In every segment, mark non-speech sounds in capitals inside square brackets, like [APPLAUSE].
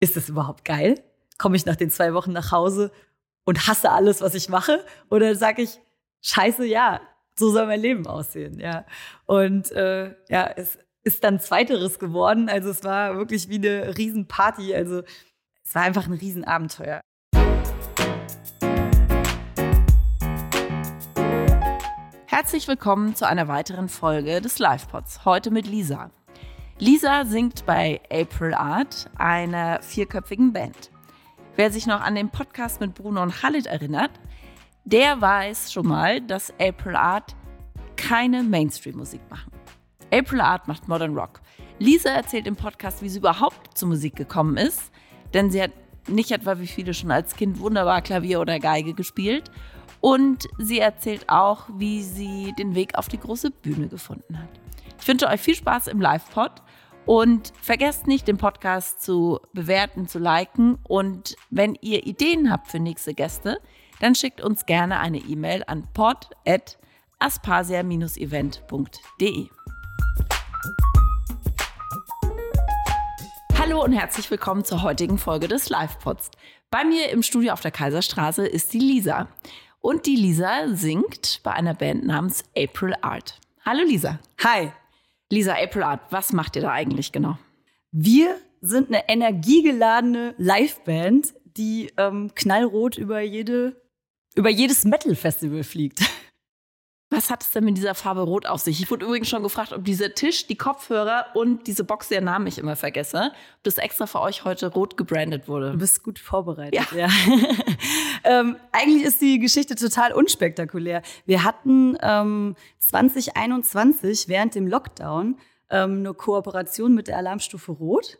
ist das überhaupt geil? Komme ich nach den zwei Wochen nach Hause und hasse alles, was ich mache? Oder sage ich, scheiße, ja, so soll mein Leben aussehen, ja. Und äh, ja, es ist dann zweiteres geworden. Also es war wirklich wie eine Riesenparty. Also es war einfach ein Riesenabenteuer. Herzlich willkommen zu einer weiteren Folge des Livepods. Heute mit Lisa. Lisa singt bei April Art, einer vierköpfigen Band. Wer sich noch an den Podcast mit Bruno und Khalid erinnert, der weiß schon mal, dass April Art keine Mainstream-Musik machen. April Art macht Modern Rock. Lisa erzählt im Podcast, wie sie überhaupt zur Musik gekommen ist, denn sie hat nicht etwa wie viele schon als Kind wunderbar Klavier oder Geige gespielt. Und sie erzählt auch, wie sie den Weg auf die große Bühne gefunden hat. Ich wünsche euch viel Spaß im Live-Pod und vergesst nicht, den Podcast zu bewerten, zu liken. Und wenn ihr Ideen habt für nächste Gäste, dann schickt uns gerne eine E-Mail an pod.aspasia-event.de. Hallo und herzlich willkommen zur heutigen Folge des Live-Pods. Bei mir im Studio auf der Kaiserstraße ist die Lisa. Und die Lisa singt bei einer Band namens April Art. Hallo Lisa. Hi. Lisa April Art, was macht ihr da eigentlich genau? Wir sind eine energiegeladene Liveband, die ähm, knallrot über jede über jedes Metal-Festival fliegt. Was hat es denn mit dieser Farbe Rot auf sich? Ich wurde übrigens schon gefragt, ob dieser Tisch, die Kopfhörer und diese Box, deren Namen ich immer vergesse, ob das extra für euch heute rot gebrandet wurde. Du bist gut vorbereitet. Ja. ja. [LAUGHS] ähm, eigentlich ist die Geschichte total unspektakulär. Wir hatten ähm, 2021 während dem Lockdown ähm, eine Kooperation mit der Alarmstufe Rot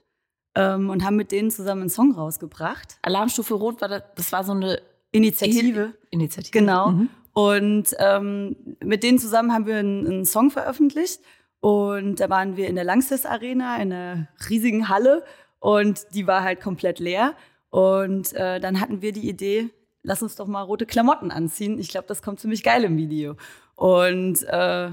ähm, und haben mit denen zusammen einen Song rausgebracht. Alarmstufe Rot war das, das war so eine Initiative. Initiative. Genau. Mhm. Und ähm, mit denen zusammen haben wir einen, einen, Song veröffentlicht. Und da waren wir in der Langsess Arena, in einer riesigen Halle. Und die war halt komplett leer. Und äh, dann hatten wir die Idee, lass uns doch mal rote Klamotten anziehen. Ich glaube, das kommt ziemlich geil im Video. Und äh,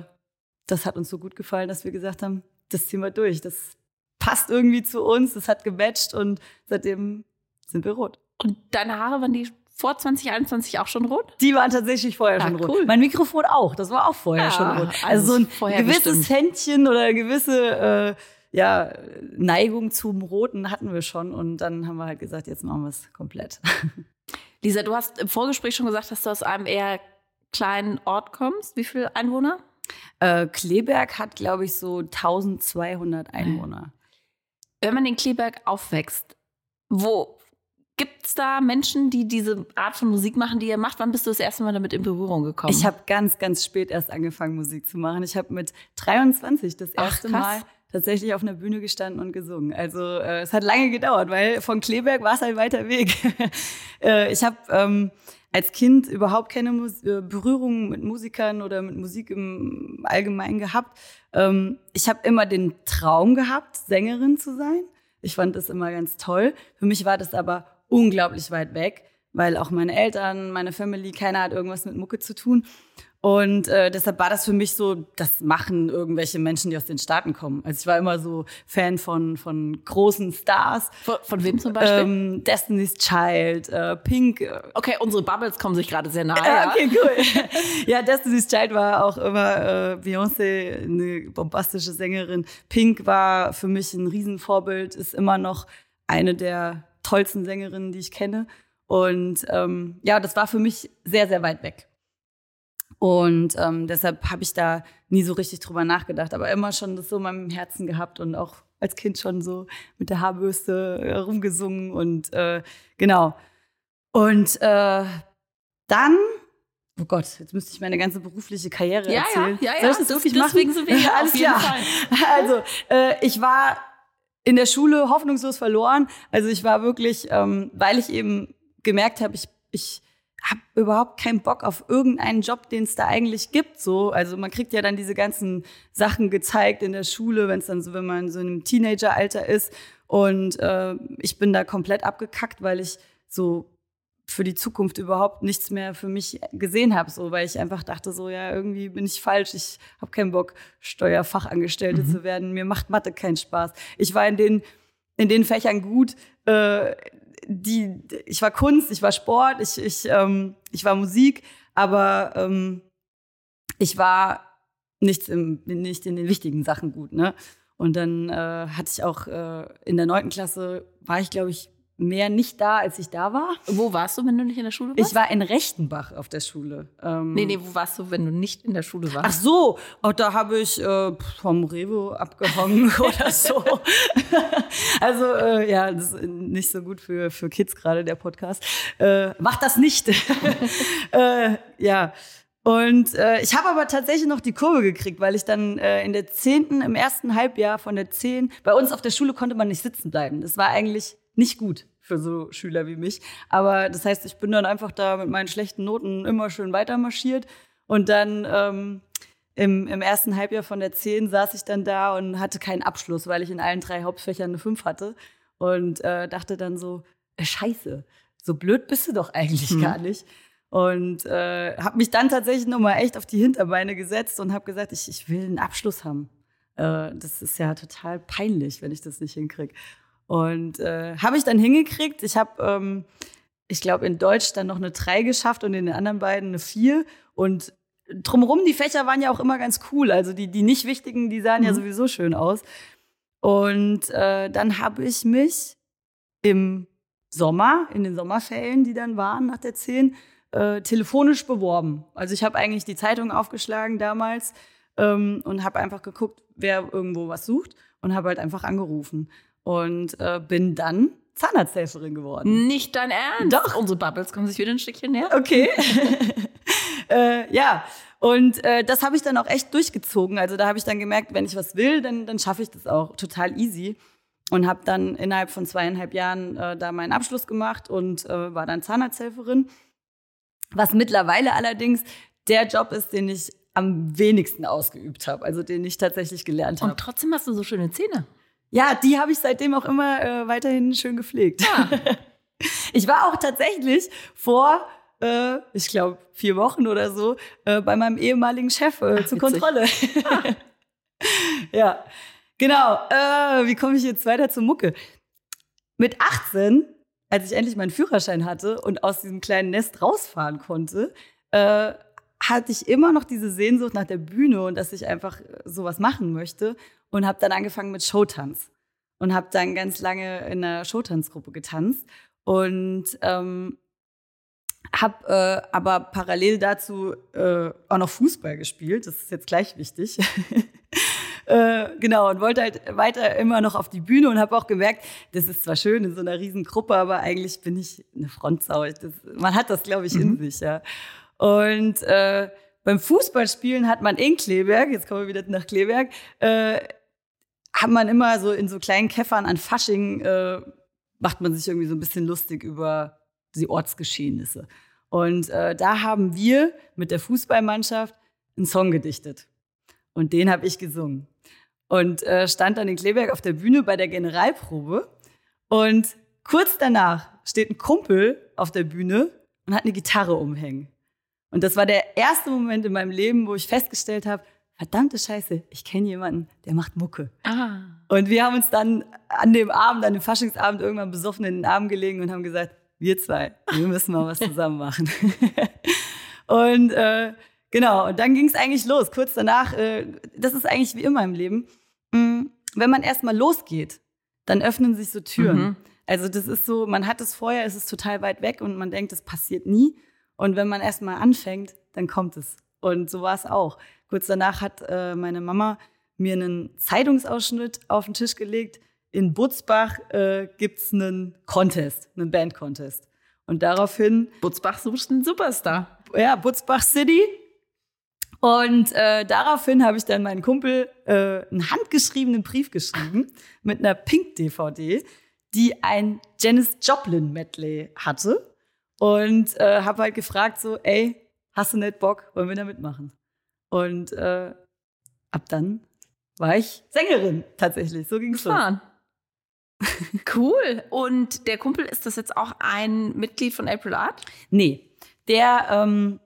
das hat uns so gut gefallen, dass wir gesagt haben, das ziehen wir durch. Das passt irgendwie zu uns, das hat gematcht und seitdem sind wir rot. Und deine Haare waren die vor 2021 auch schon rot? Die waren tatsächlich vorher ah, schon rot. Cool. Mein Mikrofon auch, das war auch vorher ja, schon rot. Also so ein gewisses bestimmt. Händchen oder eine gewisse äh, ja, Neigung zum Roten hatten wir schon und dann haben wir halt gesagt, jetzt machen wir es komplett. [LAUGHS] Lisa, du hast im Vorgespräch schon gesagt, dass du aus einem eher kleinen Ort kommst. Wie viele Einwohner? Äh, Kleberg hat, glaube ich, so 1200 Einwohner. Wenn man in Kleberg aufwächst, wo, Gibt es da Menschen, die diese Art von Musik machen, die ihr macht? Wann bist du das erste Mal damit in Berührung gekommen? Ich habe ganz, ganz spät erst angefangen, Musik zu machen. Ich habe mit 23 das erste Ach, Mal tatsächlich auf einer Bühne gestanden und gesungen. Also äh, es hat lange gedauert, weil von Kleberg war es ein weiter Weg. [LAUGHS] äh, ich habe ähm, als Kind überhaupt keine Mus äh, Berührung mit Musikern oder mit Musik im Allgemeinen gehabt. Ähm, ich habe immer den Traum gehabt, Sängerin zu sein. Ich fand das immer ganz toll. Für mich war das aber unglaublich weit weg, weil auch meine Eltern, meine Family, keiner hat irgendwas mit Mucke zu tun. Und äh, deshalb war das für mich so, das machen irgendwelche Menschen, die aus den Staaten kommen. Also ich war immer so Fan von, von großen Stars. Von, von wem zum Beispiel? Ähm, Destiny's Child, äh, Pink. Äh, okay, unsere Bubbles kommen sich gerade sehr nahe. Äh, okay, cool. [LAUGHS] ja, Destiny's Child war auch immer äh, Beyoncé, eine bombastische Sängerin. Pink war für mich ein Riesenvorbild, ist immer noch eine der tollsten Sängerinnen, die ich kenne. Und ähm, ja, das war für mich sehr, sehr weit weg. Und ähm, deshalb habe ich da nie so richtig drüber nachgedacht, aber immer schon das so in meinem Herzen gehabt und auch als Kind schon so mit der Haarbürste äh, rumgesungen und äh, genau. Und äh, dann, oh Gott, jetzt müsste ich meine ganze berufliche Karriere ja, erzählen. Ja, ja, Soll ich das, das wirklich machen? Deswegen sind wir hier [LAUGHS] Alles klar. Also, äh, ich war in der Schule hoffnungslos verloren. Also ich war wirklich, ähm, weil ich eben gemerkt habe, ich, ich habe überhaupt keinen Bock auf irgendeinen Job, den es da eigentlich gibt. So, also man kriegt ja dann diese ganzen Sachen gezeigt in der Schule, wenn es dann so, wenn man so in einem Teenageralter ist. Und äh, ich bin da komplett abgekackt, weil ich so für die Zukunft überhaupt nichts mehr für mich gesehen habe, so weil ich einfach dachte so ja irgendwie bin ich falsch, ich habe keinen Bock Steuerfachangestellte mhm. zu werden, mir macht Mathe keinen Spaß. Ich war in den in den Fächern gut, äh, die, ich war Kunst, ich war Sport, ich, ich, ähm, ich war Musik, aber ähm, ich war nicht, im, nicht in den wichtigen Sachen gut, ne? Und dann äh, hatte ich auch äh, in der neunten Klasse, war ich, glaube ich, mehr nicht da, als ich da war. Wo warst du, wenn du nicht in der Schule warst? Ich war in Rechtenbach auf der Schule. Ähm, nee, nee, wo warst du, wenn du nicht in der Schule warst? Ach so, oh, da habe ich äh, vom Revo abgehangen [LAUGHS] oder so. [LAUGHS] also, äh, ja, das ist nicht so gut für, für Kids gerade, der Podcast. Äh, mach das nicht. [LAUGHS] äh, ja. Und äh, ich habe aber tatsächlich noch die Kurve gekriegt, weil ich dann äh, in der zehnten, im ersten Halbjahr von der zehn, bei uns auf der Schule konnte man nicht sitzen bleiben. Das war eigentlich nicht gut für so Schüler wie mich. Aber das heißt, ich bin dann einfach da mit meinen schlechten Noten immer schön weiter marschiert. Und dann ähm, im, im ersten Halbjahr von der 10 saß ich dann da und hatte keinen Abschluss, weil ich in allen drei Hauptfächern eine 5 hatte. Und äh, dachte dann so, äh, scheiße, so blöd bist du doch eigentlich mhm. gar nicht. Und äh, habe mich dann tatsächlich nochmal echt auf die Hinterbeine gesetzt und habe gesagt, ich, ich will einen Abschluss haben. Äh, das ist ja total peinlich, wenn ich das nicht hinkriege. Und äh, habe ich dann hingekriegt. Ich habe, ähm, ich glaube, in Deutsch dann noch eine 3 geschafft und in den anderen beiden eine 4. Und drumherum, die Fächer waren ja auch immer ganz cool. Also die, die nicht wichtigen, die sahen mhm. ja sowieso schön aus. Und äh, dann habe ich mich im Sommer, in den Sommerferien, die dann waren nach der 10, äh, telefonisch beworben. Also ich habe eigentlich die Zeitung aufgeschlagen damals ähm, und habe einfach geguckt, wer irgendwo was sucht und habe halt einfach angerufen und äh, bin dann Zahnarzthelferin geworden. Nicht dein Ernst? Doch. Unsere Bubbles kommen sich wieder ein Stückchen näher. Okay. [LAUGHS] äh, ja, und äh, das habe ich dann auch echt durchgezogen. Also da habe ich dann gemerkt, wenn ich was will, dann, dann schaffe ich das auch total easy. Und habe dann innerhalb von zweieinhalb Jahren äh, da meinen Abschluss gemacht und äh, war dann Zahnarzthelferin. Was mittlerweile allerdings der Job ist, den ich am wenigsten ausgeübt habe, also den ich tatsächlich gelernt habe. Und trotzdem hast du so schöne Zähne. Ja, die habe ich seitdem auch immer äh, weiterhin schön gepflegt. Ja. [LAUGHS] Ich war auch tatsächlich vor, äh, ich glaube, vier Wochen oder so, äh, bei meinem ehemaligen Chef äh, Ach, zur Kontrolle. [LAUGHS] ja, genau. Äh, wie komme ich jetzt weiter zur Mucke? Mit 18, als ich endlich meinen Führerschein hatte und aus diesem kleinen Nest rausfahren konnte, äh, hatte ich immer noch diese Sehnsucht nach der Bühne und dass ich einfach sowas machen möchte und habe dann angefangen mit Showtanz und habe dann ganz lange in einer Showtanzgruppe getanzt und ähm, habe äh, aber parallel dazu äh, auch noch Fußball gespielt. Das ist jetzt gleich wichtig. [LAUGHS] äh, genau, und wollte halt weiter immer noch auf die Bühne und habe auch gemerkt, das ist zwar schön in so einer riesen Gruppe, aber eigentlich bin ich eine Frontsau. Das, man hat das, glaube ich, in mhm. sich, ja. Und äh, beim Fußballspielen hat man in Kleberg, jetzt kommen wir wieder nach Kleberg, äh, hat man immer so in so kleinen Käffern an Fasching, äh, macht man sich irgendwie so ein bisschen lustig über die Ortsgeschehnisse. Und äh, da haben wir mit der Fußballmannschaft einen Song gedichtet. Und den habe ich gesungen. Und äh, stand dann in Kleberg auf der Bühne bei der Generalprobe. Und kurz danach steht ein Kumpel auf der Bühne und hat eine Gitarre umhängen. Und das war der erste Moment in meinem Leben, wo ich festgestellt habe, verdammte Scheiße, ich kenne jemanden, der macht Mucke. Ah. Und wir haben uns dann an dem Abend, an dem Faschingsabend irgendwann besoffen in den Arm gelegen und haben gesagt, wir zwei, wir müssen mal was zusammen machen. [LAUGHS] und äh, genau, und dann ging es eigentlich los. Kurz danach, äh, das ist eigentlich wie immer im Leben, mh, mm, wenn man erstmal losgeht, dann öffnen sich so Türen. Mhm. Also das ist so, man hat es vorher, es ist total weit weg und man denkt, es passiert nie. Und wenn man erstmal anfängt, dann kommt es. Und so war es auch. Kurz danach hat äh, meine Mama mir einen Zeitungsausschnitt auf den Tisch gelegt. In Butzbach äh, gibt es einen Contest, einen Band-Contest. Und daraufhin. Butzbach sucht einen Superstar. Ja, Butzbach City. Und äh, daraufhin habe ich dann meinen Kumpel äh, einen handgeschriebenen Brief geschrieben mit einer Pink-DVD, die ein Janis Joplin-Medley hatte. Und äh, habe halt gefragt so, ey, hast du nicht Bock, wollen wir da mitmachen? Und äh, ab dann war ich Sängerin tatsächlich. So ging es los. Cool. Und der Kumpel, ist das jetzt auch ein Mitglied von April Art? Nee. Der, ähm,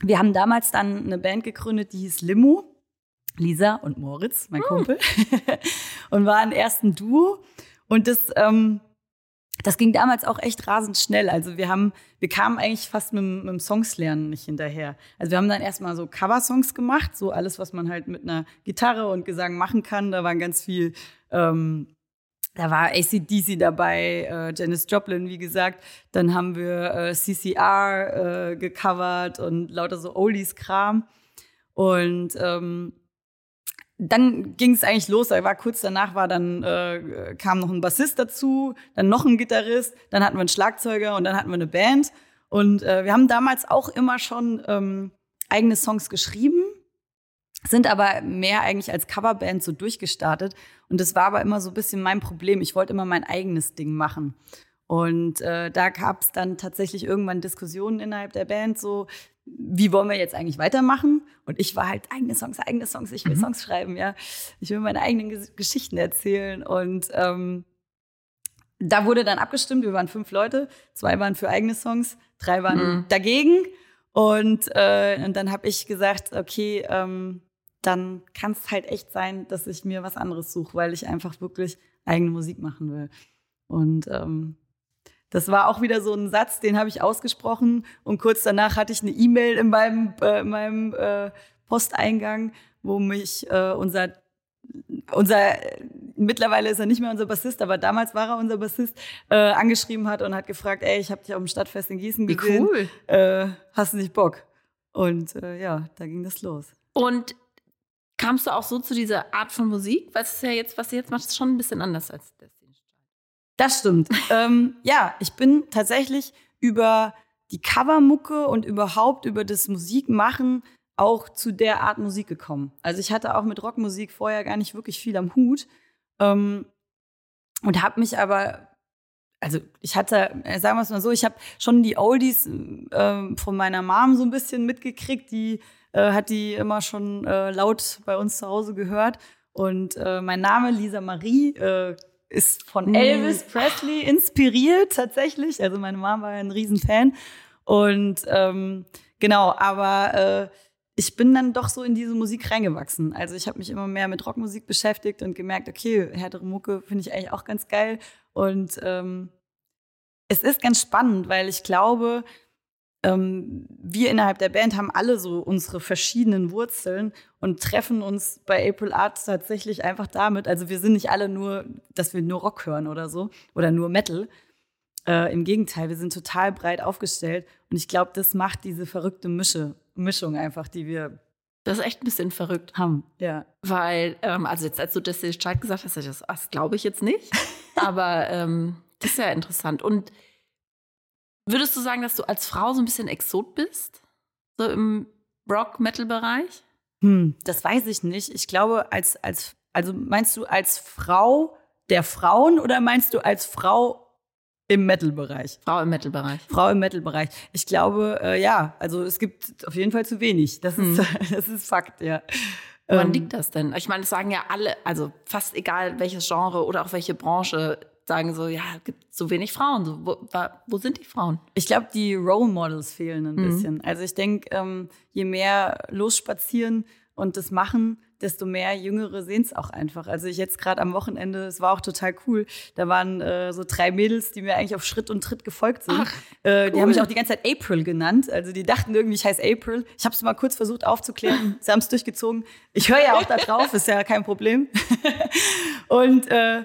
wir haben damals dann eine Band gegründet, die hieß Limo. Lisa und Moritz, mein hm. Kumpel. [LAUGHS] und waren erst ein Duo. Und das, ähm, das ging damals auch echt rasend schnell. Also wir haben, wir kamen eigentlich fast mit, mit dem Songslernen nicht hinterher. Also wir haben dann erstmal so Coversongs gemacht, so alles, was man halt mit einer Gitarre und Gesang machen kann. Da waren ganz viel, ähm, da war ACDC dabei, äh, Janis Joplin, wie gesagt. Dann haben wir äh, CCR äh, gecovert und lauter so Oldies-Kram. Und ähm, dann ging es eigentlich los. Er war kurz danach war dann äh, kam noch ein Bassist dazu, dann noch ein Gitarrist, dann hatten wir einen Schlagzeuger und dann hatten wir eine Band. Und äh, wir haben damals auch immer schon ähm, eigene Songs geschrieben, sind aber mehr eigentlich als Coverband so durchgestartet. Und das war aber immer so ein bisschen mein Problem. Ich wollte immer mein eigenes Ding machen. Und äh, da gab es dann tatsächlich irgendwann Diskussionen innerhalb der Band, so wie wollen wir jetzt eigentlich weitermachen? Und ich war halt eigene Songs, eigene Songs, ich will mhm. Songs schreiben, ja. Ich will meine eigenen Geschichten erzählen. Und ähm, da wurde dann abgestimmt, wir waren fünf Leute, zwei waren für eigene Songs, drei waren mhm. dagegen. Und, äh, und dann habe ich gesagt, okay, ähm, dann kann es halt echt sein, dass ich mir was anderes suche, weil ich einfach wirklich eigene Musik machen will. Und ähm, das war auch wieder so ein Satz, den habe ich ausgesprochen und kurz danach hatte ich eine E-Mail in meinem, äh, in meinem äh, Posteingang, wo mich äh, unser unser mittlerweile ist er nicht mehr unser Bassist, aber damals war er unser Bassist, äh, angeschrieben hat und hat gefragt, ey, ich habe dich auf dem Stadtfest in Gießen gesehen. Wie cool. Äh, hast du nicht Bock? Und äh, ja, da ging das los. Und kamst du auch so zu dieser Art von Musik? Was ist ja jetzt, was du jetzt machst, ist schon ein bisschen anders als das. Das stimmt. ähm, ja, ich bin tatsächlich über die Covermucke und überhaupt über das Musikmachen auch zu der Art Musik gekommen. Also ich hatte auch mit Rockmusik vorher gar nicht wirklich viel am Hut ähm, und habe mich aber, also ich hatte, äh, sagen wir es mal so, ich habe schon die Oldies äh, von meiner Mom so ein bisschen mitgekriegt. Die äh, hat die immer schon äh, laut bei uns zu Hause gehört. Und äh, mein Name Lisa Marie äh, ist von mhm. Elvis Presley inspiriert tatsächlich. Also meine Mama war ein Riesenfan. Und ähm, genau, aber äh, ich bin dann doch so in diese Musik reingewachsen. Also ich habe mich immer mehr mit Rockmusik beschäftigt und gemerkt, okay, härtere Mucke finde ich eigentlich auch ganz geil. Und ähm, es ist ganz spannend, weil ich glaube, ähm, wir innerhalb der Band haben alle so unsere verschiedenen Wurzeln und treffen uns bei April Art tatsächlich einfach damit. Also wir sind nicht alle nur, dass wir nur Rock hören oder so oder nur Metal. Äh, Im Gegenteil, wir sind total breit aufgestellt und ich glaube, das macht diese verrückte Mische, Mischung einfach, die wir das ist echt ein bisschen verrückt. Haben, ja. Weil, ähm, also jetzt, als du das Bescheid gesagt hast, das, das glaube ich jetzt nicht. [LAUGHS] Aber ähm, das ist ja interessant. Und Würdest du sagen, dass du als Frau so ein bisschen Exot bist? So im Rock-Metal-Bereich? Hm, das weiß ich nicht. Ich glaube, als, als, also meinst du als Frau der Frauen oder meinst du als Frau im Metal-Bereich? Frau im Metal-Bereich. Frau im Metal-Bereich. Ich glaube, äh, ja, also es gibt auf jeden Fall zu wenig. Das hm. ist, [LAUGHS] das ist Fakt, ja. Woran ähm, liegt das denn? Ich meine, das sagen ja alle, also fast egal welches Genre oder auch welche Branche, sagen so, ja, es gibt so wenig Frauen. So, wo, wo sind die Frauen? Ich glaube, die Role Models fehlen ein mhm. bisschen. Also ich denke, ähm, je mehr losspazieren und das machen, desto mehr Jüngere sehen es auch einfach. Also ich jetzt gerade am Wochenende, es war auch total cool. Da waren äh, so drei Mädels, die mir eigentlich auf Schritt und Tritt gefolgt sind. Ach, äh, die haben mich auch die ganze Zeit April genannt. Also die dachten irgendwie, ich heiße April. Ich habe es mal kurz versucht aufzuklären. [LAUGHS] Sie haben es durchgezogen. Ich höre ja auch da drauf, ist ja kein Problem. [LAUGHS] und äh,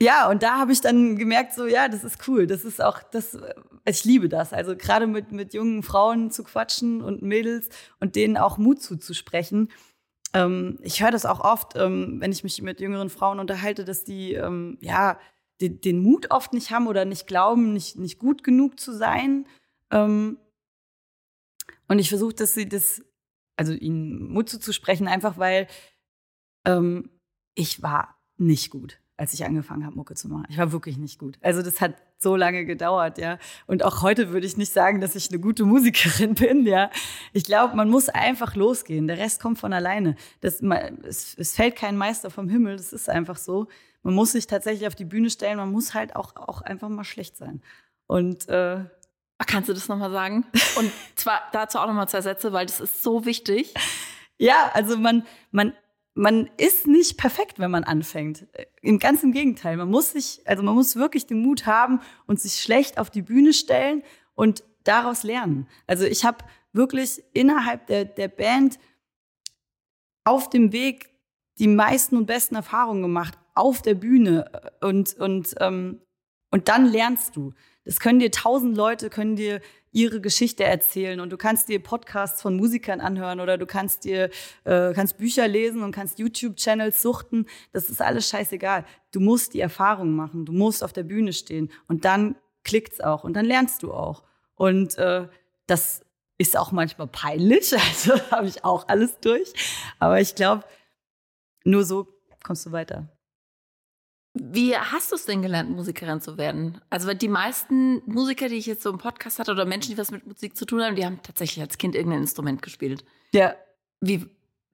ja, und da habe ich dann gemerkt, so, ja, das ist cool. Das ist auch, das, ich liebe das. Also gerade mit, mit jungen Frauen zu quatschen und Mädels und denen auch Mut zuzusprechen. Ähm, ich höre das auch oft, ähm, wenn ich mich mit jüngeren Frauen unterhalte, dass die, ähm, ja, den, den, Mut oft nicht haben oder nicht glauben, nicht, nicht gut genug zu sein. Ähm, und ich versuche, dass sie das, also ihnen Mut zuzusprechen, einfach weil ähm, ich war nicht gut als ich angefangen habe, Mucke zu machen. Ich war wirklich nicht gut. Also das hat so lange gedauert, ja. Und auch heute würde ich nicht sagen, dass ich eine gute Musikerin [LAUGHS] bin, ja. Ich glaube, man muss einfach losgehen. Der Rest kommt von alleine. Das, es, es fällt kein Meister vom Himmel. Das ist einfach so. Man muss sich tatsächlich auf die Bühne stellen. Man muss halt auch, auch einfach mal schlecht sein. Und äh, Kannst du das nochmal sagen? Und zwar dazu auch nochmal zwei Sätze, weil das ist so wichtig. [LAUGHS] Ja, also man, man man ist nicht perfekt, wenn man anfängt. Im ganzen Gegenteil. Man muss sich, also man muss wirklich den Mut haben und sich schlecht auf die Bühne stellen und daraus lernen. Also ich habe wirklich innerhalb der, der Band auf dem Weg die meisten und besten Erfahrungen gemacht, auf der Bühne und, und, ähm, und dann lernst du. Das können dir tausend Leute, können dir ihre Geschichte erzählen und du kannst dir Podcasts von Musikern anhören oder du kannst dir äh, kannst Bücher lesen und kannst YouTube-Channels suchten. Das ist alles scheißegal. Du musst die Erfahrung machen, du musst auf der Bühne stehen und dann klickt's auch und dann lernst du auch. Und äh, das ist auch manchmal peinlich, [LAUGHS] also habe ich auch alles durch. Aber ich glaube, nur so kommst du weiter. Wie hast du es denn gelernt, Musikerin zu werden? Also die meisten Musiker, die ich jetzt so im Podcast hatte oder Menschen, die was mit Musik zu tun haben, die haben tatsächlich als Kind irgendein Instrument gespielt. Ja. Wie,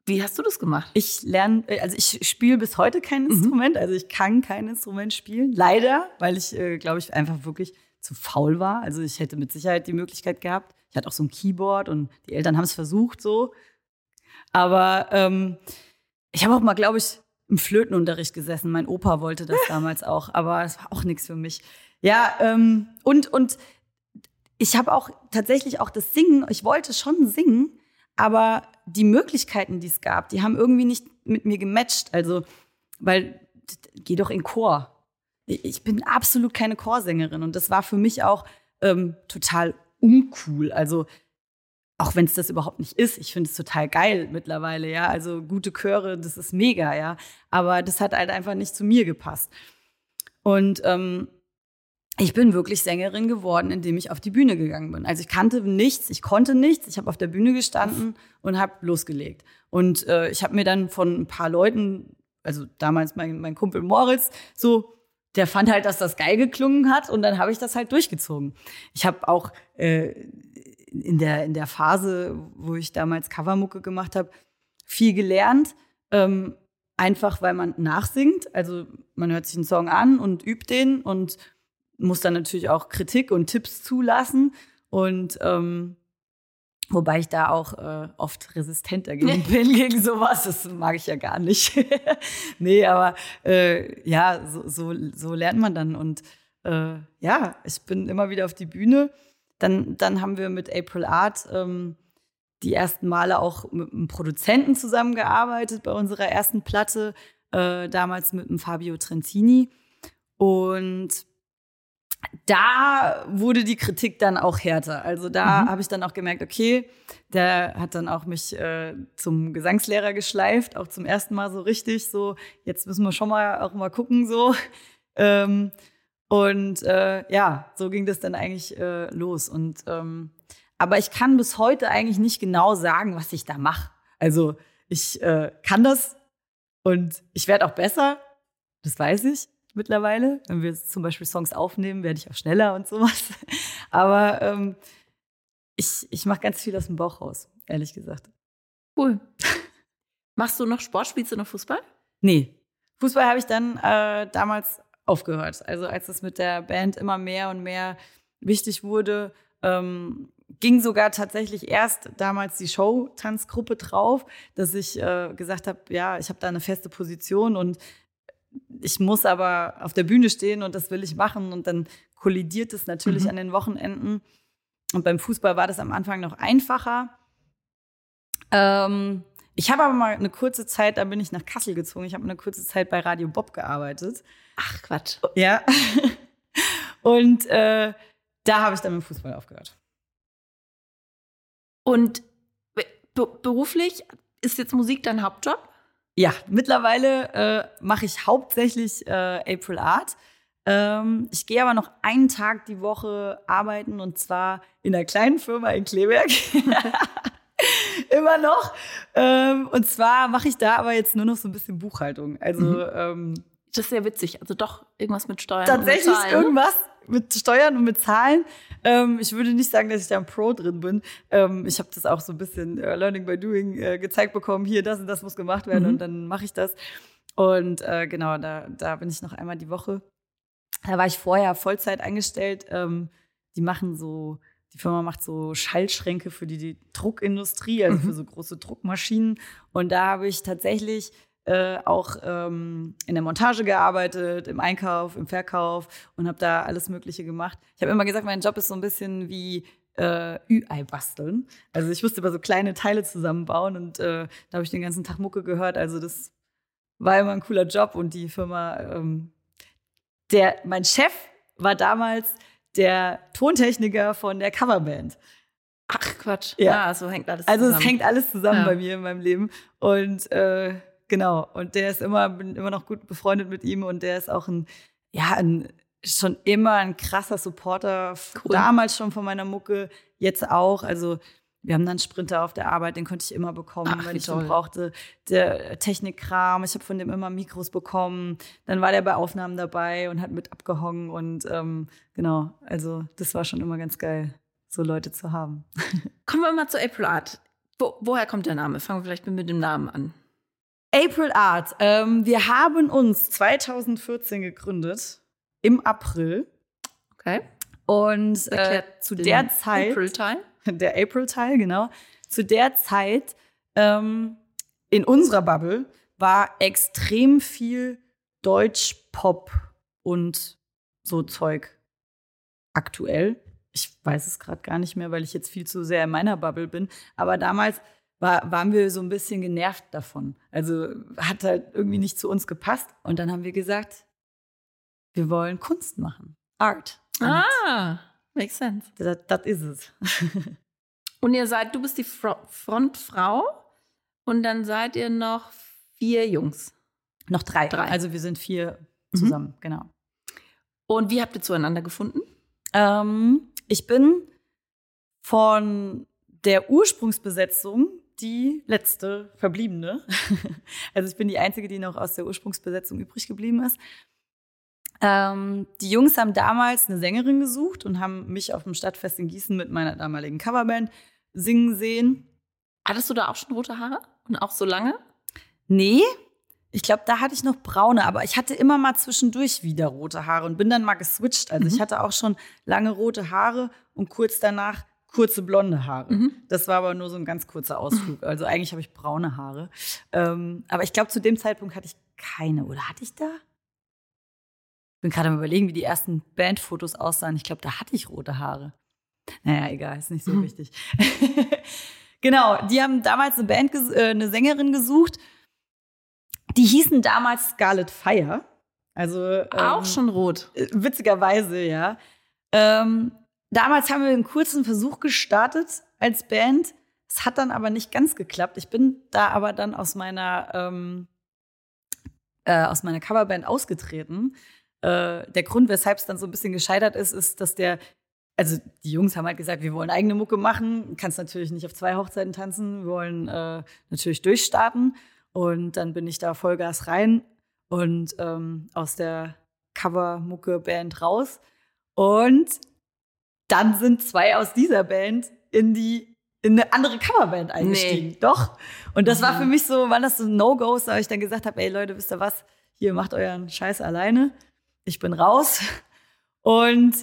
wie hast du das gemacht? Ich lerne, äh, also ich spiele bis heute kein mhm. Instrument, also ich kann kein Instrument spielen, leider, weil ich, äh, glaube ich, einfach wirklich zu faul war. Also ich hätte mit Sicherheit die Möglichkeit gehabt. Ich hatte auch so ein Keyboard und die Eltern haben es versucht so. Aber ähm, ich habe auch mal, glaube ich, im Flötenunterricht gesessen. Mein Opa wollte das [LAUGHS] damals auch, aber es war auch nichts für mich. Ja, ähm, und, und ich habe auch tatsächlich auch das Singen, ich wollte schon singen, aber die Möglichkeiten, die es gab, die haben irgendwie nicht mit mir gematcht. Also, weil, geh doch in Chor. Ich bin absolut keine Chorsängerin und das war für mich auch ähm, total uncool. Also, auch wenn es das überhaupt nicht ist. Ich finde es total geil mittlerweile, ja. Also gute Chöre, das ist mega, ja. Aber das hat halt einfach nicht zu mir gepasst. Und ähm, ich bin wirklich Sängerin geworden, indem ich auf die Bühne gegangen bin. Also ich kannte nichts, ich konnte nichts. Ich habe auf der Bühne gestanden und habe losgelegt. Und äh, ich habe mir dann von ein paar Leuten, also damals mein, mein Kumpel Moritz, so der fand halt, dass das geil geklungen hat und dann habe ich das halt durchgezogen. Ich habe auch äh, in der, in der Phase, wo ich damals Covermucke gemacht habe, viel gelernt. Ähm, einfach weil man nachsingt. Also man hört sich einen Song an und übt den und muss dann natürlich auch Kritik und Tipps zulassen. Und ähm, wobei ich da auch äh, oft resistent dagegen [LAUGHS] bin, gegen sowas. Das mag ich ja gar nicht. [LAUGHS] nee, aber äh, ja, so, so, so lernt man dann. Und äh, ja, ich bin immer wieder auf die Bühne dann, dann haben wir mit April Art ähm, die ersten Male auch mit einem Produzenten zusammengearbeitet bei unserer ersten Platte, äh, damals mit dem Fabio Trentini. Und da wurde die Kritik dann auch härter. Also da mhm. habe ich dann auch gemerkt, okay, der hat dann auch mich äh, zum Gesangslehrer geschleift, auch zum ersten Mal so richtig. So, jetzt müssen wir schon mal auch mal gucken, so. Ähm, und äh, ja, so ging das dann eigentlich äh, los. Und ähm, aber ich kann bis heute eigentlich nicht genau sagen, was ich da mache. Also ich äh, kann das und ich werde auch besser. Das weiß ich mittlerweile. Wenn wir zum Beispiel Songs aufnehmen, werde ich auch schneller und sowas. [LAUGHS] Aber ähm, ich, ich mache ganz viel aus dem Bauch raus, ehrlich gesagt. Cool. [LAUGHS] Machst du noch Sport? Spielst du noch Fußball? Nee. Fußball habe ich dann äh, damals aufgehört. Also als es mit der Band immer mehr und mehr wichtig wurde, ähm, ging sogar tatsächlich erst damals die Show-Tanzgruppe drauf, dass ich äh, gesagt habe, ja, ich habe da eine feste Position und ich muss aber auf der Bühne stehen und das will ich machen. Und dann kollidiert es natürlich mhm. an den Wochenenden. Und beim Fußball war das am Anfang noch einfacher. Ähm, ich habe aber mal eine kurze Zeit, da bin ich nach Kassel gezogen. Ich habe eine kurze Zeit bei Radio Bob gearbeitet. Ach Quatsch. Ja. [LAUGHS] Und äh, da habe ich dann mit dem Fußball aufgehört. Und be beruflich ist jetzt Musik dein Hauptjob? Ja, mittlerweile äh, mache ich hauptsächlich äh, April Art. Ähm, ich gehe aber noch einen Tag die Woche arbeiten und zwar in einer kleinen Firma in Kleberg. [LAUGHS] Immer noch. Ähm, und zwar mache ich da aber jetzt nur noch so ein bisschen Buchhaltung. Also mhm. ähm, das ist sehr witzig. Also doch irgendwas mit Steuern. Tatsächlich und mit irgendwas mit Steuern und mit Zahlen. Ähm, ich würde nicht sagen, dass ich da ein Pro drin bin. Ähm, ich habe das auch so ein bisschen äh, Learning by Doing äh, gezeigt bekommen. Hier, das und das muss gemacht werden mhm. und dann mache ich das. Und äh, genau, da, da bin ich noch einmal die Woche. Da war ich vorher Vollzeit eingestellt. Ähm, die machen so die Firma macht so Schaltschränke für die, die Druckindustrie, also mhm. für so große Druckmaschinen. Und da habe ich tatsächlich äh, auch ähm, in der Montage gearbeitet, im Einkauf, im Verkauf und habe da alles Mögliche gemacht. Ich habe immer gesagt, mein Job ist so ein bisschen wie äh, Ü-Ei basteln. Also ich musste immer so kleine Teile zusammenbauen und äh, da habe ich den ganzen Tag Mucke gehört. Also das war immer ein cooler Job und die Firma, ähm, der, mein Chef war damals der Tontechniker von der Coverband. Ach Quatsch. Ja, ah, so hängt alles zusammen. Also es hängt alles zusammen ja. bei mir in meinem Leben. Und äh, genau, und der ist immer, bin immer noch gut befreundet mit ihm und der ist auch ein, ja, ein, schon immer ein krasser Supporter. Cool. Damals schon von meiner Mucke, jetzt auch. Also wir haben dann Sprinter auf der Arbeit, den konnte ich immer bekommen, Ach, wenn ich ihn brauchte. Der Technikkram, ich habe von dem immer Mikros bekommen. Dann war der bei Aufnahmen dabei und hat mit abgehangen und ähm, genau, also das war schon immer ganz geil, so Leute zu haben. [LAUGHS] Kommen wir mal zu April Art. Wo, woher kommt der Name? Fangen wir vielleicht mit dem Namen an. April Art. Ähm, wir haben uns 2014 gegründet, im April. Okay. Und äh, zu der Zeit. April-Teil? [LAUGHS] der April-Teil, genau. Zu der Zeit ähm, in unserer Bubble war extrem viel Deutsch-Pop und so Zeug aktuell. Ich weiß es gerade gar nicht mehr, weil ich jetzt viel zu sehr in meiner Bubble bin. Aber damals war, waren wir so ein bisschen genervt davon. Also hat halt irgendwie nicht zu uns gepasst. Und dann haben wir gesagt, wir wollen Kunst machen. Art. ah. Makes sense. Das, das ist es. [LAUGHS] und ihr seid, du bist die Frontfrau und dann seid ihr noch vier Jungs. Noch drei. drei. Also wir sind vier mhm. zusammen, mhm. genau. Und wie habt ihr zueinander gefunden? Ähm, ich bin von der Ursprungsbesetzung die letzte verbliebene. [LAUGHS] also ich bin die einzige, die noch aus der Ursprungsbesetzung übrig geblieben ist. Ähm, die Jungs haben damals eine Sängerin gesucht und haben mich auf dem Stadtfest in Gießen mit meiner damaligen Coverband singen sehen. Hattest du da auch schon rote Haare und auch so lange? Nee, ich glaube, da hatte ich noch braune, aber ich hatte immer mal zwischendurch wieder rote Haare und bin dann mal geswitcht. Also mhm. ich hatte auch schon lange rote Haare und kurz danach kurze blonde Haare. Mhm. Das war aber nur so ein ganz kurzer Ausflug. [LAUGHS] Also eigentlich habe ich braune Haare. Ähm, aber ich glaube, zu dem Zeitpunkt hatte ich keine. Oder hatte ich da? Bin gerade am überlegen, wie die ersten Bandfotos aussahen. Ich glaube, da hatte ich rote Haare. Naja, egal, ist nicht so mhm. wichtig. [LAUGHS] genau, die haben damals eine Band, äh, eine Sängerin gesucht. Die hießen damals Scarlet Fire. Also ähm, auch schon rot. Äh, witzigerweise, ja. Ähm, damals haben wir einen kurzen Versuch gestartet als Band. Es hat dann aber nicht ganz geklappt. Ich bin da aber dann aus meiner ähm, äh, aus meiner Coverband ausgetreten, äh, der Grund, weshalb es dann so ein bisschen gescheitert ist, ist, dass der, also die Jungs haben halt gesagt, wir wollen eigene Mucke machen, kannst natürlich nicht auf zwei Hochzeiten tanzen, wir wollen äh, natürlich durchstarten. Und dann bin ich da Vollgas rein und ähm, aus der Cover-Mucke-Band raus. Und dann sind zwei aus dieser Band in die in eine andere Coverband eingestiegen. Nee. Doch. Und das mhm. war für mich so, waren das so No-Gos, da ich dann gesagt habe, ey Leute, wisst ihr was? Hier macht euren Scheiß alleine ich bin raus. Und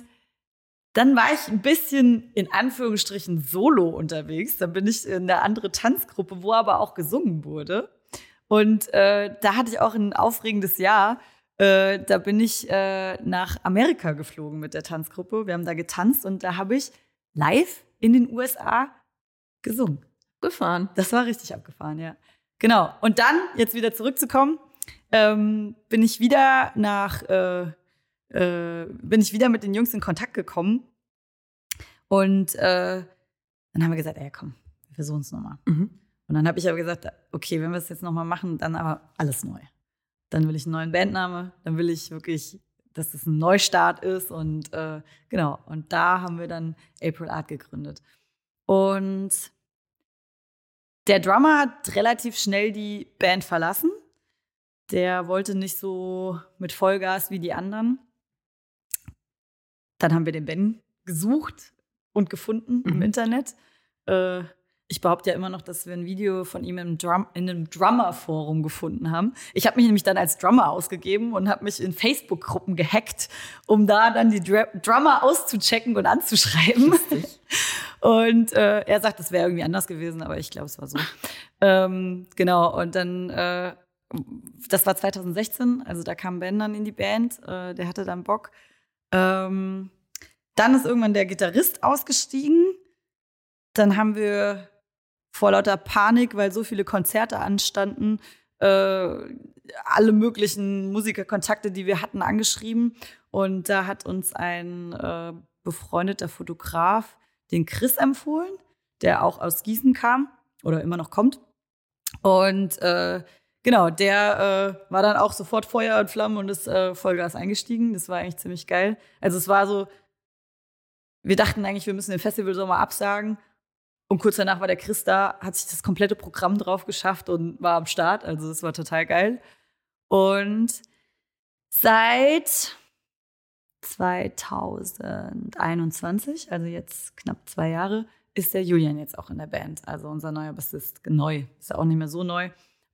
dann war ich ein bisschen in Anführungsstrichen solo unterwegs. Dann bin ich in eine andere Tanzgruppe, wo aber auch gesungen wurde. Und äh, da hatte ich auch ein aufregendes Jahr. Äh, da bin ich äh, nach Amerika geflogen mit der Tanzgruppe. Wir haben da getanzt und da habe ich live in den USA gesungen. Gefahren. Das war richtig abgefahren, ja. Genau. Und dann, jetzt wieder zurückzukommen, ähm, bin ich wieder nach, äh, äh, bin ich wieder mit den Jungs in Kontakt gekommen. Und äh, dann haben wir gesagt, ey, komm, wir versuchen es nochmal. Mhm. Und dann habe ich aber gesagt, okay, wenn wir es jetzt nochmal machen, dann aber alles neu. Dann will ich einen neuen Bandname, dann will ich wirklich, dass es ein Neustart ist. Und äh, genau, und da haben wir dann April Art gegründet. Und der Drummer hat relativ schnell die Band verlassen der wollte nicht so mit Vollgas wie die anderen. Dann haben wir den Ben gesucht und gefunden mhm. im Internet. Äh, ich behaupte ja immer noch, dass wir ein Video von ihm im Drum, in einem Drummer-Forum gefunden haben. Ich habe mich nämlich dann als Drummer ausgegeben und habe mich in Facebook-Gruppen gehackt, um da dann die Dr Drummer auszuchecken und anzuschreiben. [LAUGHS] und äh, er sagt, das wäre irgendwie anders gewesen, aber ich glaube, es war so. ähm, genau, und dann äh, das war 2016, also da kam Ben dann in die Band, äh, der hatte dann Bock. Ähm, dann ist irgendwann der Gitarrist ausgestiegen. Dann haben wir vor lauter Panik, weil so viele Konzerte anstanden, äh, alle möglichen Musikerkontakte, die wir hatten, angeschrieben. Und da hat uns ein äh, befreundeter Fotograf den Chris empfohlen, der auch aus Gießen kam oder immer noch kommt. Und äh, genau, der äh, war dann auch sofort Feuer und Flammen und ist äh, Vollgas eingestiegen. Das war eigentlich ziemlich geil. Also es war so, wir dachten eigentlich, wir müssen den Festivalsommer absagen. Und kurz danach war der Chris da, hat sich das komplette Programm drauf geschafft und war am Start. Also es war total geil. Und seit 2021, also jetzt knapp zwei Jahre, ist der Julian jetzt auch in der Band. Also unser neuer Bassist. Neu. Ist ja auch nicht mehr so neu.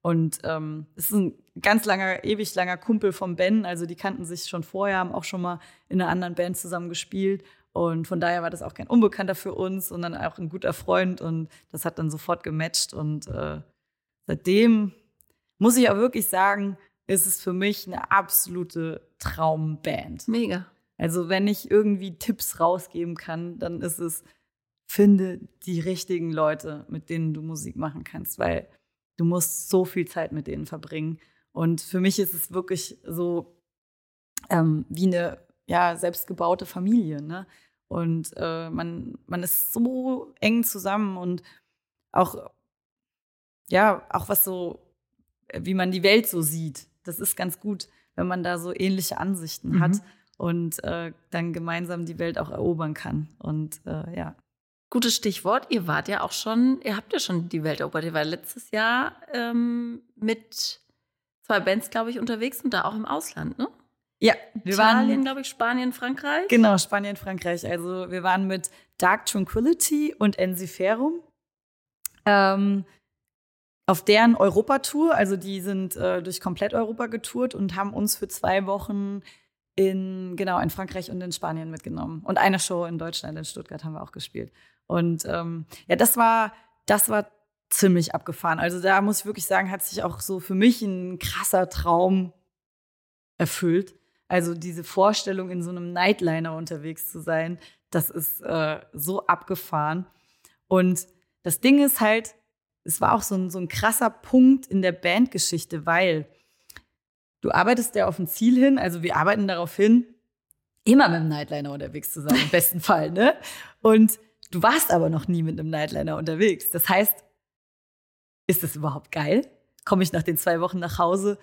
Und ähm, ist ein ganz langer, ewig langer Kumpel vom Ben. Also die kannten sich schon vorher, haben auch schon mal in einer anderen Band zusammen gespielt. Und von daher war das auch kein Unbekannter für uns, sondern auch ein guter Freund. Und das hat dann sofort gematcht. Und äh, seitdem muss ich auch wirklich sagen, ist es für mich eine absolute Traumband. Mega. Also wenn ich irgendwie Tipps rausgeben kann, dann ist es, finde die richtigen Leute, mit denen du Musik machen kannst, weil du musst so viel Zeit mit denen verbringen. Und für mich ist es wirklich so ähm, wie eine ja, selbstgebaute Familie. Ne? Und äh, man, man ist so eng zusammen und auch, ja, auch was so, wie man die Welt so sieht. Das ist ganz gut, wenn man da so ähnliche Ansichten mhm. hat und äh, dann gemeinsam die Welt auch erobern kann. Und äh, ja. Gutes Stichwort. Ihr wart ja auch schon, ihr habt ja schon die Welt erobert. Ihr war letztes Jahr ähm, mit zwei Bands, glaube ich, unterwegs und da auch im Ausland, ne? Ja, wir Italien, glaube ich, Spanien, Frankreich. Genau, Spanien, Frankreich. Also wir waren mit Dark Tranquility und Ensiferum ähm, auf deren Europatour. Also die sind äh, durch komplett Europa getourt und haben uns für zwei Wochen in genau in Frankreich und in Spanien mitgenommen und eine Show in Deutschland in Stuttgart haben wir auch gespielt. Und ähm, ja, das war das war ziemlich abgefahren. Also da muss ich wirklich sagen, hat sich auch so für mich ein krasser Traum erfüllt. Also diese Vorstellung, in so einem Nightliner unterwegs zu sein, das ist äh, so abgefahren. Und das Ding ist halt, es war auch so ein, so ein krasser Punkt in der Bandgeschichte, weil du arbeitest ja auf ein Ziel hin, also wir arbeiten darauf hin, immer mit einem Nightliner unterwegs zu sein, im besten Fall, ne? Und du warst aber noch nie mit einem Nightliner unterwegs. Das heißt, ist das überhaupt geil? Komme ich nach den zwei Wochen nach Hause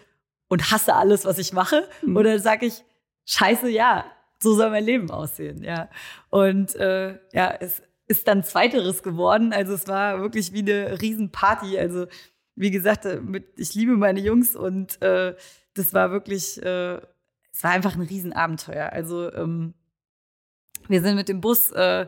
und hasse alles, was ich mache? Mhm. Oder sage ich, scheiße, ja, so soll mein Leben aussehen, ja. Und äh, ja, es ist dann zweiteres geworden. Also es war wirklich wie eine Riesenparty. Also wie gesagt, äh, mit, ich liebe meine Jungs und äh, das war wirklich, äh, es war einfach ein Riesenabenteuer. Also ähm, wir sind mit dem Bus äh,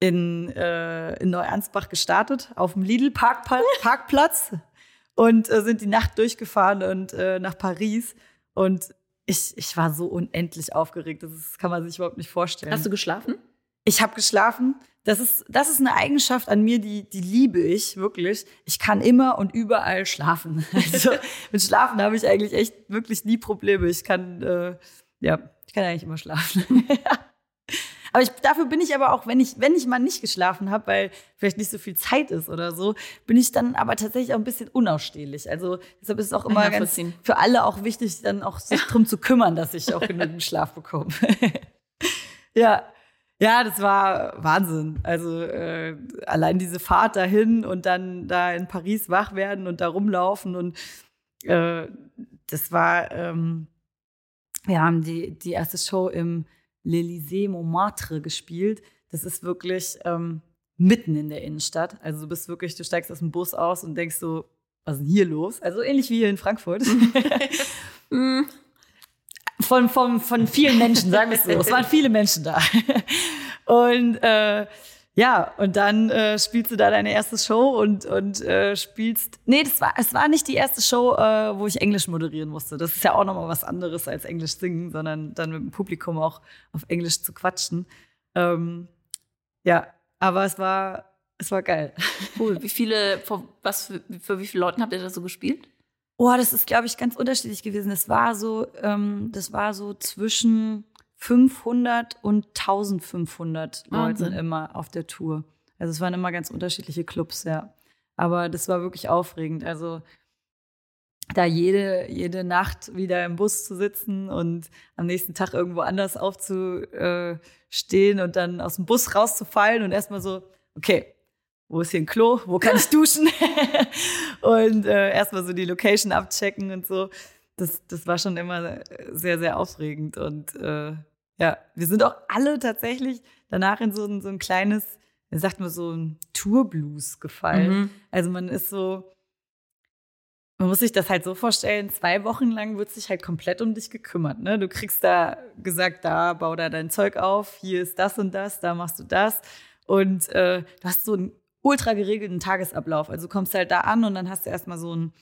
in, äh, in Neuansbach gestartet, auf dem Lidl-Parkplatz [LAUGHS] und äh, sind die Nacht durchgefahren und äh, nach Paris. Und ich, ich war so unendlich aufgeregt. Das kann man sich überhaupt nicht vorstellen. Hast du geschlafen? Ich habe geschlafen. Das ist, das ist eine Eigenschaft an mir, die, die liebe ich wirklich. Ich kann immer und überall schlafen. [LAUGHS] Also mit Schlafen habe ich eigentlich echt wirklich nie Probleme. Ich kann, äh, ja, ich kann eigentlich immer schlafen. [LAUGHS] Aber ich, dafür bin ich aber auch, wenn ich, wenn ich mal nicht geschlafen habe, weil vielleicht nicht so viel Zeit ist oder so, bin ich dann aber tatsächlich auch ein bisschen unausstehlich. Also deshalb ist es auch immer ganz für alle auch wichtig, dann auch sich drum zu kümmern, dass ich auch genügend [LAUGHS] Schlaf bekomme. [LAUGHS] ja. Ja, das war Wahnsinn. Also äh, allein diese Fahrt dahin und dann da in Paris wach werden und da rumlaufen und äh, das war, ähm, wir haben die, die erste Show im l'Élysée Montmartre gespielt. Das ist wirklich ähm, mitten in der Innenstadt. Also du bist wirklich, du steigst aus dem Bus aus und denkst so, was ist denn hier los? Also ähnlich wie hier in Frankfurt. [LAUGHS] von, von, von vielen Menschen, sagen wir es so. Es waren viele Menschen da. [LAUGHS] Und äh, ja, und dann äh, spielst du da deine erste Show und, und äh, spielst. Nee, das war, es war nicht die erste Show, äh, wo ich Englisch moderieren musste. Das ist ja auch nochmal was anderes als Englisch singen, sondern dann mit dem Publikum auch auf Englisch zu quatschen. Ähm, ja, aber es war, es war geil. [LAUGHS] Cool. Wie viele, für, was für, für wie viele Leuten habt ihr da so gespielt? Oh, das ist, glaube ich, ganz unterschiedlich gewesen. Das war so, ähm, das war so zwischen 500 und 1500 Wahnsinn. Leuten immer auf der Tour. Also es waren immer ganz unterschiedliche Clubs, ja. Aber das war wirklich aufregend. Also da jede, jede Nacht wieder im Bus zu sitzen und am nächsten Tag irgendwo anders aufzustehen und dann aus dem Bus rauszufallen und erstmal so, okay, wo ist hier ein Klo, wo kann ich [LAUGHS] duschen? [LAUGHS] und äh, erstmal so die Location abchecken und so. Das, das war schon immer sehr, sehr aufregend. Und äh, ja, wir sind auch alle tatsächlich danach in so ein, so ein kleines, sagt man, so ein Tourblues gefallen. Mhm. Also man ist so, man muss sich das halt so vorstellen, zwei Wochen lang wird sich halt komplett um dich gekümmert. Ne? Du kriegst da gesagt, da bau da dein Zeug auf, hier ist das und das, da machst du das. Und äh, du hast so einen ultra geregelten Tagesablauf. Also du kommst halt da an und dann hast du erstmal so ein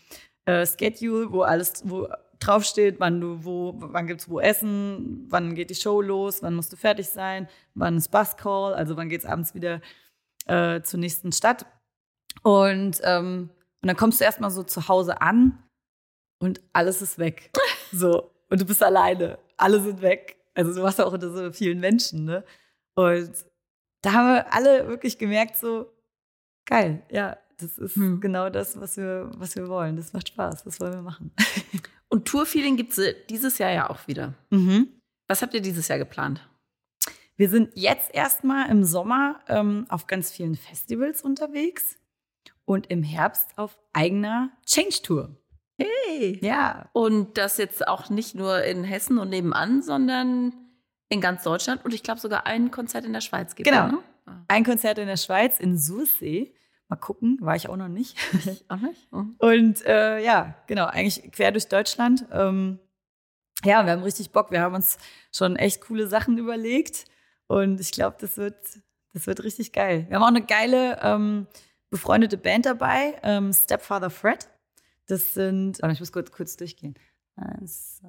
äh, Schedule, wo alles, wo draufsteht, wann du wo, wann gibt's wo Essen, wann geht die Show los, wann musst du fertig sein, wann ist Buscall, also wann geht's abends wieder äh, zur nächsten Stadt. Und ähm, und dann kommst du erstmal so zu Hause an und alles ist weg. [LAUGHS] So. Und du bist alleine. Alle sind weg. Also du warst ja auch unter so vielen Menschen, ne? Und da haben wir alle wirklich gemerkt, so, geil, ja, das ist hm. genau das, was wir, was wir wollen. Das macht Spaß, das wollen wir machen. [LAUGHS] Und Tourfeeling gibt es dieses Jahr ja auch wieder. Mhm. Was habt ihr dieses Jahr geplant? Wir sind jetzt erstmal im Sommer ähm, auf ganz vielen Festivals unterwegs und im Herbst auf eigener Change Tour. Hey! Ja. Und das jetzt auch nicht nur in Hessen und nebenan, sondern in ganz Deutschland und ich glaube sogar ein Konzert in der Schweiz gibt Genau. Ne? Ein Konzert in der Schweiz, in Sursee. Mal gucken, war ich auch noch nicht. Ich auch nicht. Mhm. [LAUGHS] Und äh, ja, genau, eigentlich quer durch Deutschland. Ähm, ja, wir haben richtig Bock. Wir haben uns schon echt coole Sachen überlegt. Und ich glaube, das wird, das wird richtig geil. Wir haben auch eine geile ähm, befreundete Band dabei, ähm, Stepfather Fred. Das sind, oh, ich muss kurz, kurz durchgehen. Eins,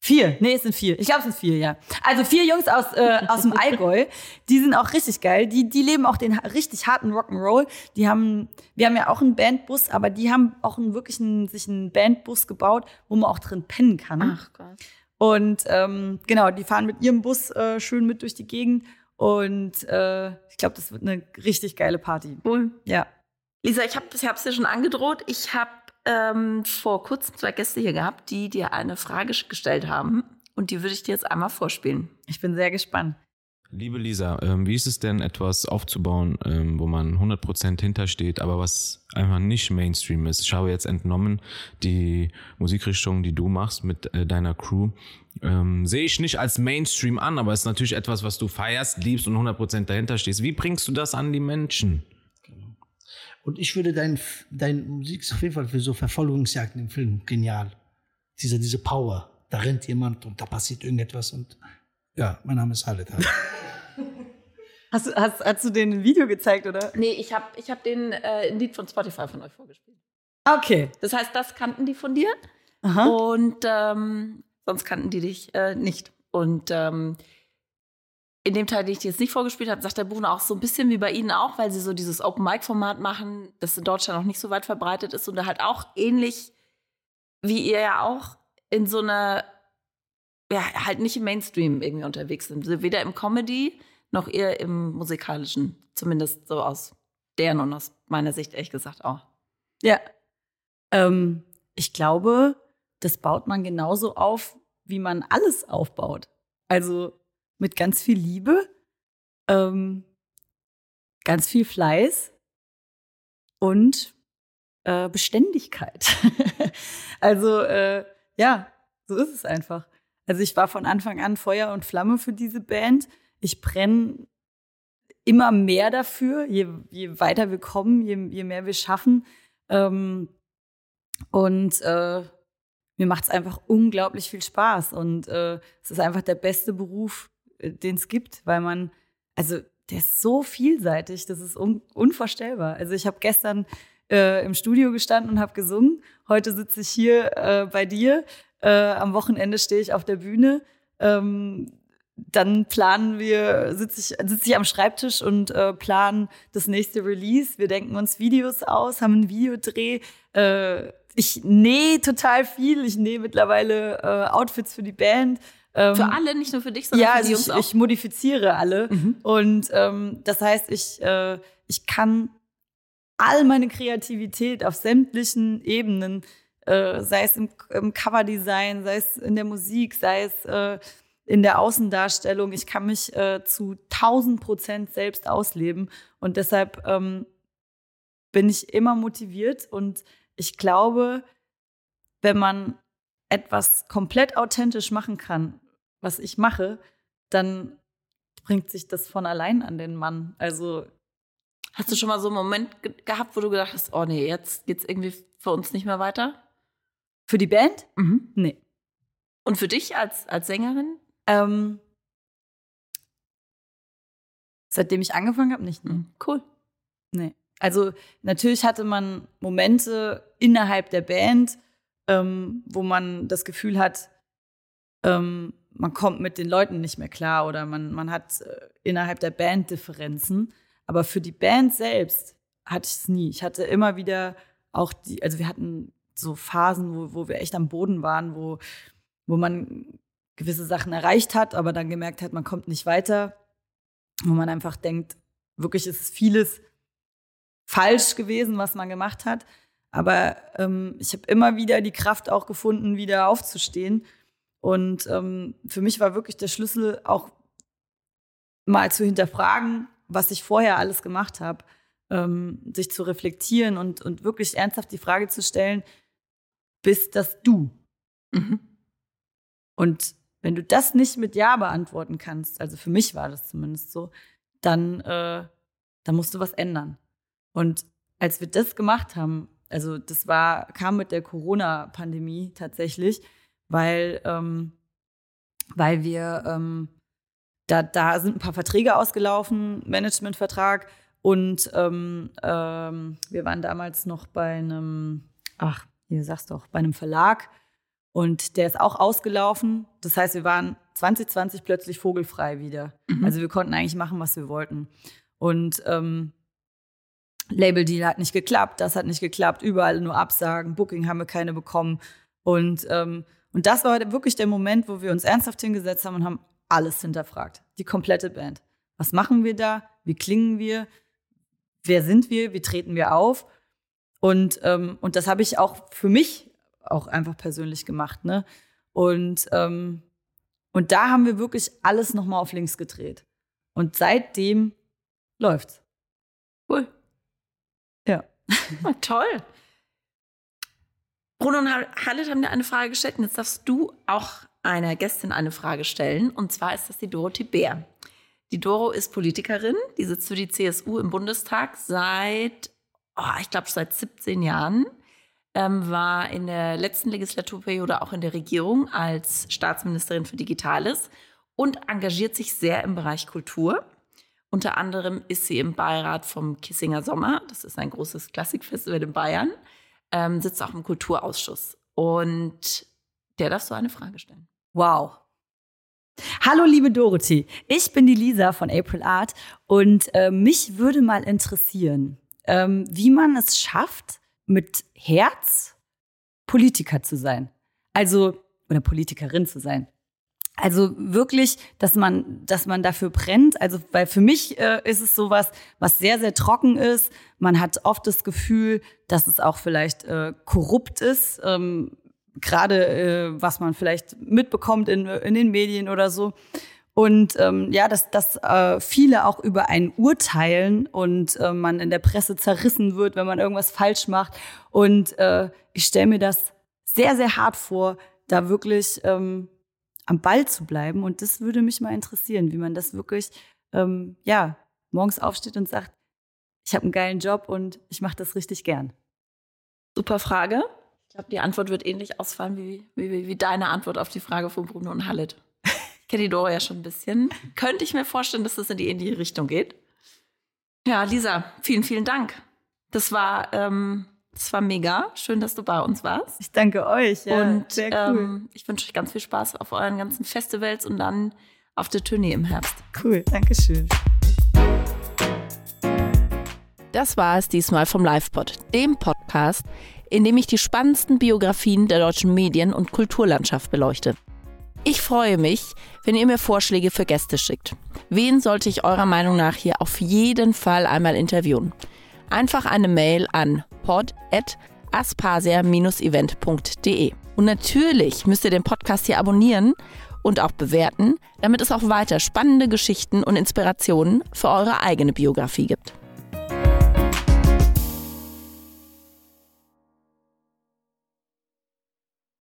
Vier, nee, es sind vier. Ich glaube, es sind vier, ja. Also vier Jungs aus, äh, aus dem Allgäu, die sind auch richtig geil. Die, die leben auch den richtig harten Rock'n'Roll. Die haben, wir haben ja auch einen Bandbus, aber die haben auch einen wirklichen, sich einen Bandbus gebaut, wo man auch drin pennen kann. Ach Gott. Und ähm, genau, die fahren mit ihrem Bus äh, schön mit durch die Gegend. Und äh, ich glaube, das wird eine richtig geile Party. Cool. Ja. Lisa, ich habe es ja schon angedroht. Ich habe ähm, vor kurzem zwei Gäste hier gehabt, die dir eine Frage gestellt haben. Und die würde ich dir jetzt einmal vorspielen. Ich bin sehr gespannt. Liebe Lisa, ähm, wie ist es denn, etwas aufzubauen, ähm, wo man 100% hintersteht, aber was einfach nicht Mainstream ist? Ich habe jetzt entnommen, die Musikrichtung, die du machst mit äh, deiner Crew, ähm, sehe ich nicht als Mainstream an, aber es ist natürlich etwas, was du feierst, liebst und 100% dahinter stehst. Wie bringst du das an die Menschen? Und ich würde dein, dein Musik auf jeden Fall für so Verfolgungsjagden im Film genial. Diese, diese Power. Da rennt jemand und da passiert irgendetwas und ja, mein Name ist Halit. [LAUGHS] hast, du, hast, hast du den ein Video gezeigt, oder? Nee, ich habe ich hab den äh, ein Lied von Spotify von euch vorgespielt. Okay. Das heißt, das kannten die von dir. Aha. Und ähm, sonst kannten die dich äh, nicht. Und ähm, in dem Teil, den ich dir jetzt nicht vorgespielt habe, sagt der Buchner auch so ein bisschen wie bei Ihnen auch, weil sie so dieses Open-Mic-Format machen, das in Deutschland noch nicht so weit verbreitet ist und da halt auch ähnlich wie ihr ja auch in so einer, ja, halt nicht im Mainstream irgendwie unterwegs sind. Weder im Comedy noch eher im musikalischen. Zumindest so aus deren und aus meiner Sicht ehrlich gesagt auch. Ja. Ähm, ich glaube, das baut man genauso auf, wie man alles aufbaut. Also mit ganz viel Liebe, ähm, ganz viel Fleiß und äh, Beständigkeit. [LAUGHS] also äh, ja, so ist es einfach. Also ich war von Anfang an Feuer und Flamme für diese Band. Ich brenne immer mehr dafür, je, je weiter wir kommen, je, je mehr wir schaffen. Ähm, und äh, mir macht es einfach unglaublich viel Spaß. Und äh, es ist einfach der beste Beruf, den es gibt, weil man, also der ist so vielseitig, das ist un unvorstellbar. Also ich habe gestern äh, im Studio gestanden und habe gesungen. Heute sitze ich hier äh, bei dir. Äh, am Wochenende stehe ich auf der Bühne. Ähm, dann planen wir, sitze ich, sitz ich am Schreibtisch und äh, planen das nächste Release. Wir denken uns Videos aus, haben einen Videodreh. Äh, ich nähe total viel. Ich nähe mittlerweile äh, Outfits für die Band. Ähm, für alle, nicht nur für dich, sondern ja, für die also ich, ich modifiziere alle. Mhm. Und ähm, das heißt, ich, äh, ich kann all meine Kreativität auf sämtlichen Ebenen, äh, sei es im, im Coverdesign, sei es in der Musik, sei es äh, in der Außendarstellung. Ich kann mich äh, zu 1000 Prozent selbst ausleben. Und deshalb ähm, bin ich immer motiviert. Und ich glaube, wenn man etwas komplett authentisch machen kann, was ich mache, dann bringt sich das von allein an den Mann. Also Hast du schon mal so einen Moment ge gehabt, wo du gedacht hast, oh nee, jetzt geht's irgendwie für uns nicht mehr weiter? Für die Band? Mhm. Nee. Und für dich als, als Sängerin? Ähm, seitdem ich angefangen habe, nicht. Nee. Cool. Nee. Also natürlich hatte man Momente innerhalb der Band, ähm, wo man das Gefühl hat, ähm, man kommt mit den Leuten nicht mehr klar oder man, man hat äh, innerhalb der Band Differenzen. Aber für die Band selbst hatte ich es nie. Ich hatte immer wieder auch die, also wir hatten so Phasen, wo, wo wir echt am Boden waren, wo, wo man gewisse Sachen erreicht hat, aber dann gemerkt hat, man kommt nicht weiter, wo man einfach denkt, wirklich ist es vieles falsch gewesen, was man gemacht hat. Aber ähm, ich habe immer wieder die Kraft auch gefunden, wieder aufzustehen. Und ähm, für mich war wirklich der Schlüssel auch mal zu hinterfragen, was ich vorher alles gemacht habe, ähm, sich zu reflektieren und, und wirklich ernsthaft die Frage zu stellen, bist das du? Mhm. Und wenn du das nicht mit Ja beantworten kannst, also für mich war das zumindest so, dann, äh, dann musst du was ändern. Und als wir das gemacht haben, also das war, kam mit der Corona-Pandemie tatsächlich, weil, ähm, weil wir, ähm, da, da sind ein paar Verträge ausgelaufen, Managementvertrag und ähm, ähm, wir waren damals noch bei einem, ach, hier sag's doch, bei einem Verlag und der ist auch ausgelaufen. Das heißt, wir waren 2020 plötzlich vogelfrei wieder. Mhm. Also wir konnten eigentlich machen, was wir wollten. Und ähm, Label Deal hat nicht geklappt, das hat nicht geklappt, überall nur Absagen, Booking haben wir keine bekommen. Und, ähm, und das war wirklich der Moment, wo wir uns ernsthaft hingesetzt haben und haben alles hinterfragt. Die komplette Band. Was machen wir da? Wie klingen wir? Wer sind wir? Wie treten wir auf? Und, ähm, und das habe ich auch für mich auch einfach persönlich gemacht. Ne? Und, ähm, und da haben wir wirklich alles nochmal auf links gedreht. Und seitdem läuft's. Cool. Ja. Oh, [LAUGHS] toll. Bruno und Hallet haben dir eine Frage gestellt und jetzt darfst du auch einer Gästin eine Frage stellen. Und zwar ist das die Dorothee Bär. Die Doro ist Politikerin, die sitzt für die CSU im Bundestag seit, oh, ich glaube, seit 17 Jahren. Ähm, war in der letzten Legislaturperiode auch in der Regierung als Staatsministerin für Digitales und engagiert sich sehr im Bereich Kultur. Unter anderem ist sie im Beirat vom Kissinger Sommer, das ist ein großes Klassikfestival in Bayern, ähm, sitzt auch im Kulturausschuss. Und der darfst du eine Frage stellen. Wow. Hallo, liebe Dorothee. Ich bin die Lisa von April Art und äh, mich würde mal interessieren, ähm, wie man es schafft, mit Herz Politiker zu sein. Also, oder Politikerin zu sein. Also wirklich, dass man, dass man dafür brennt. Also, weil für mich äh, ist es sowas, was sehr, sehr trocken ist. Man hat oft das Gefühl, dass es auch vielleicht äh, korrupt ist. Ähm, gerade äh, was man vielleicht mitbekommt in, in den Medien oder so. Und ähm, ja, dass, dass äh, viele auch über einen urteilen und äh, man in der Presse zerrissen wird, wenn man irgendwas falsch macht. Und äh, ich stelle mir das sehr, sehr hart vor, da wirklich ähm, am Ball zu bleiben. Und das würde mich mal interessieren, wie man das wirklich, ähm, ja, morgens aufsteht und sagt, ich habe einen geilen Job und ich mache das richtig gern. Super Frage. Ich glaube, die Antwort wird ähnlich ausfallen wie, wie, wie deine Antwort auf die Frage von Bruno und Hallet. Ich kenne die Dora ja schon ein bisschen. Könnte ich mir vorstellen, dass das in die ähnliche Richtung geht. Ja, Lisa, vielen, vielen Dank. Das war, ähm, das war mega. Schön, dass du bei uns warst. Ich danke euch. Ja, und sehr cool. Ähm, ich wünsche euch ganz viel Spaß auf euren ganzen Festivals und dann auf der Tournee im Herbst. Cool, danke schön. Das war es diesmal vom LivePod, dem Podcast, in dem ich die spannendsten Biografien der deutschen Medien- und Kulturlandschaft beleuchte. Ich freue mich, wenn ihr mir Vorschläge für Gäste schickt. Wen sollte ich eurer Meinung nach hier auf jeden Fall einmal interviewen? Einfach eine Mail an pod.aspasia-event.de. Und natürlich müsst ihr den Podcast hier abonnieren und auch bewerten, damit es auch weiter spannende Geschichten und Inspirationen für eure eigene Biografie gibt.